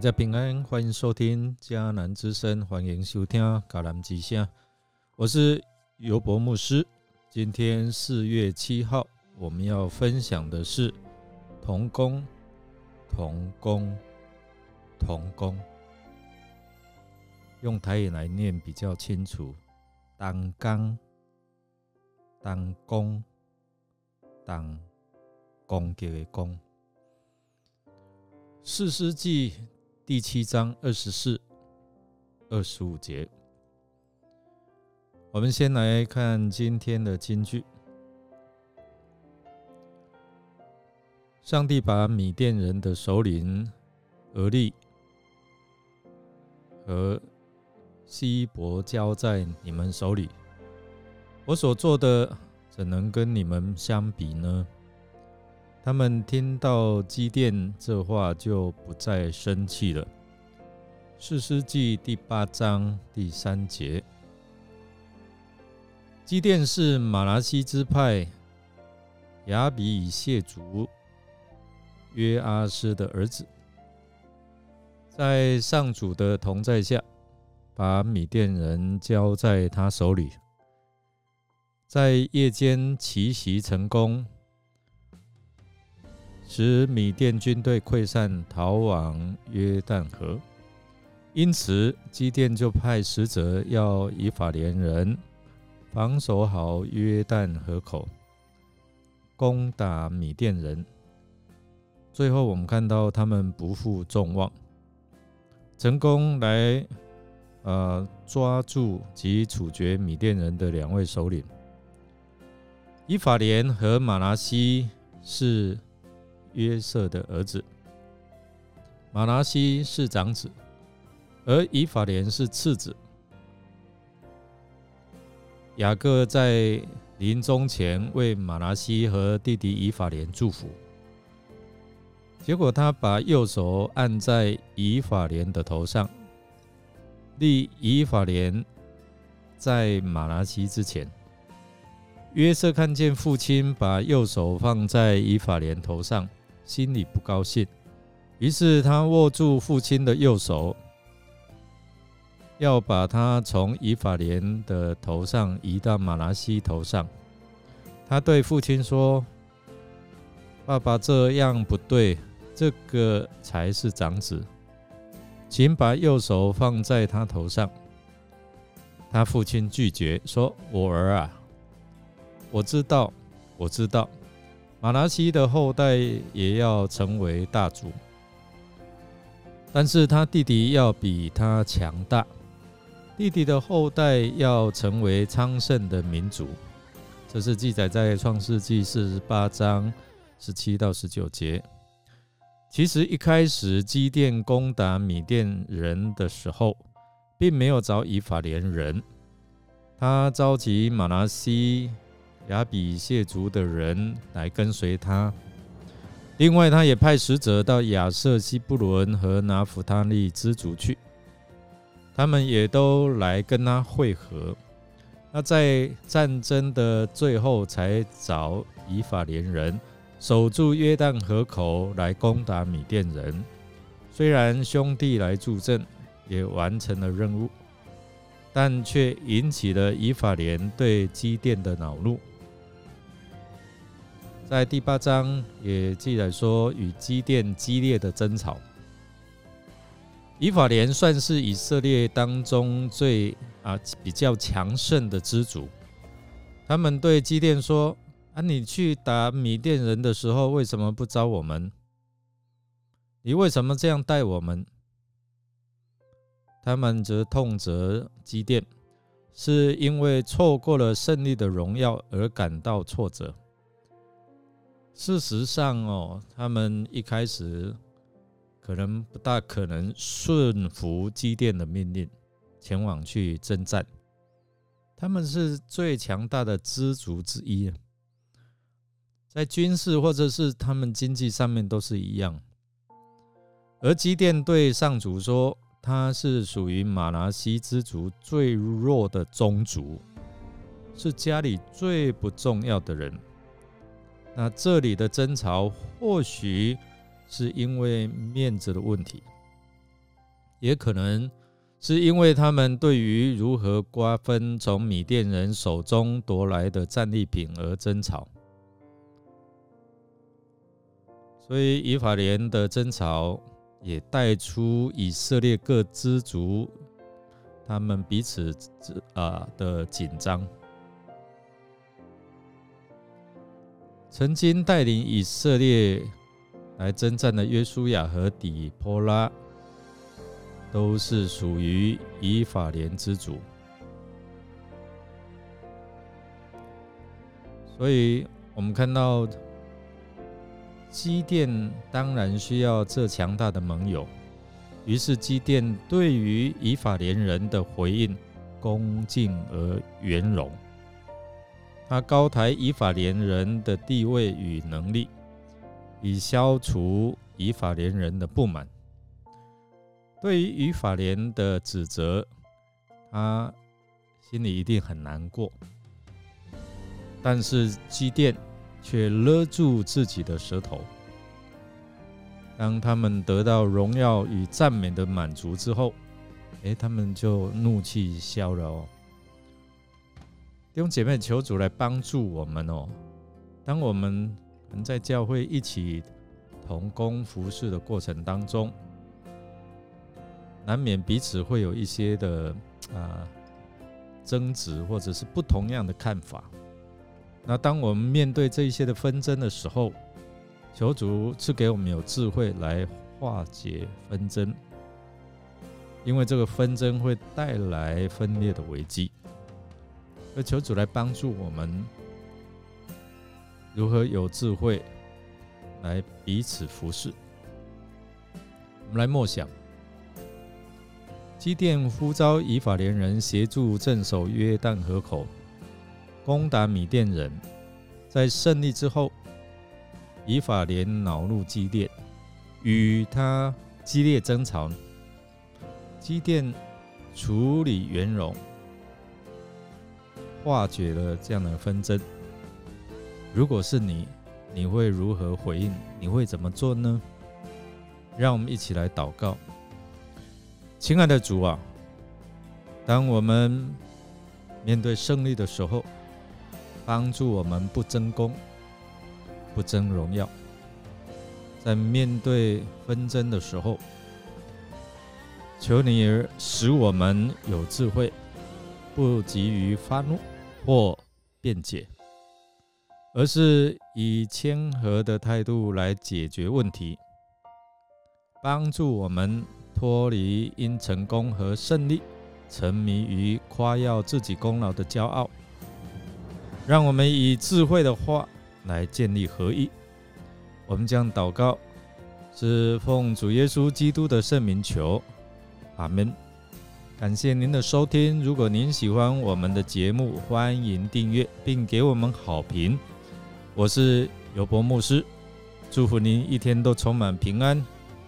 大家平安，欢迎收听迦南之声，欢迎收听迦南之声。我是尤博牧师。今天四月七号，我们要分享的是童工，童工，童工。用台语来念比较清楚：当刚，当工，当工叫的工。四世纪。第七章二十四、二十五节，我们先来看今天的金句。上帝把米甸人的首领俄利和希伯交在你们手里，我所做的怎能跟你们相比呢？他们听到基甸这话，就不再生气了。四世纪第八章第三节，基甸是马拉西支派亚比以谢族约阿斯的儿子，在上主的同在下，把米甸人交在他手里，在夜间奇袭成功。使米甸军队溃散，逃往约旦河。因此，基甸就派使者要以法连人防守好约旦河口，攻打米甸人。最后，我们看到他们不负众望，成功来呃抓住及处决米甸人的两位首领，以法连和马拿西是。约瑟的儿子马拿西是长子，而以法莲是次子。雅各在临终前为马拿西和弟弟以法莲祝福，结果他把右手按在以法莲的头上，立以法莲在马拿西之前。约瑟看见父亲把右手放在以法莲头上。心里不高兴，于是他握住父亲的右手，要把他从以法莲的头上移到马拿西头上。他对父亲说：“爸爸，这样不对，这个才是长子，请把右手放在他头上。”他父亲拒绝说：“我儿啊，我知道，我知道。”马拿西的后代也要成为大族，但是他弟弟要比他强大。弟弟的后代要成为昌盛的民族，这是记载在创世纪四十八章十七到十九节。其实一开始基甸攻打米甸人的时候，并没有找以法连人，他召集马拿西。亚比谢族的人来跟随他。另外，他也派使者到亚瑟、西布伦和拿弗他利之族去，他们也都来跟他会合。那在战争的最后，才找以法连人守住约旦河口来攻打米甸人。虽然兄弟来助阵，也完成了任务，但却引起了以法连对基甸的恼怒。在第八章也记载说，与基甸激烈的争吵。以法莲算是以色列当中最啊比较强盛的支族。他们对基甸说：“啊，你去打米甸人的时候，为什么不招我们？你为什么这样待我们？”他们则痛责基甸，是因为错过了胜利的荣耀而感到挫折。事实上，哦，他们一开始可能不大可能顺服基甸的命令，前往去征战。他们是最强大的支族之一，在军事或者是他们经济上面都是一样。而基甸对上主说，他是属于马拿西之族最弱的宗族，是家里最不重要的人。那这里的争吵或许是因为面子的问题，也可能是因为他们对于如何瓜分从米甸人手中夺来的战利品而争吵。所以以法莲的争吵也带出以色列各支族他们彼此啊的紧张。曾经带领以色列来征战的约书亚和底波拉，都是属于以法莲之主，所以我们看到基甸当然需要这强大的盟友，于是基甸对于以法莲人的回应恭敬而圆融。他高抬以法莲人的地位与能力，以消除以法莲人的不满。对于以法莲的指责，他心里一定很难过。但是基甸却勒住自己的舌头。当他们得到荣耀与赞美的满足之后，哎，他们就怒气消了哦。弟兄姐妹，求主来帮助我们哦。当我们能在教会一起同工服侍的过程当中，难免彼此会有一些的啊争执，或者是不同样的看法。那当我们面对这一些的纷争的时候，求主赐给我们有智慧来化解纷争，因为这个纷争会带来分裂的危机。而求主来帮助我们，如何有智慧来彼此服侍。我们来默想：基甸呼召以法连人协助镇守约旦河口，攻打米甸人。在胜利之后，以法连恼怒基甸，与他激烈争吵。基甸处理圆融。化解了这样的纷争。如果是你，你会如何回应？你会怎么做呢？让我们一起来祷告。亲爱的主啊，当我们面对胜利的时候，帮助我们不争功，不争荣耀；在面对纷争的时候，求你使我们有智慧。不急于发怒或辩解，而是以谦和的态度来解决问题，帮助我们脱离因成功和胜利沉迷于夸耀自己功劳的骄傲。让我们以智慧的话来建立合一。我们将祷告，是奉主耶稣基督的圣名求，阿门。感谢您的收听。如果您喜欢我们的节目，欢迎订阅并给我们好评。我是尤博牧师，祝福您一天都充满平安、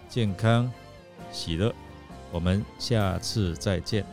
健康、喜乐。我们下次再见。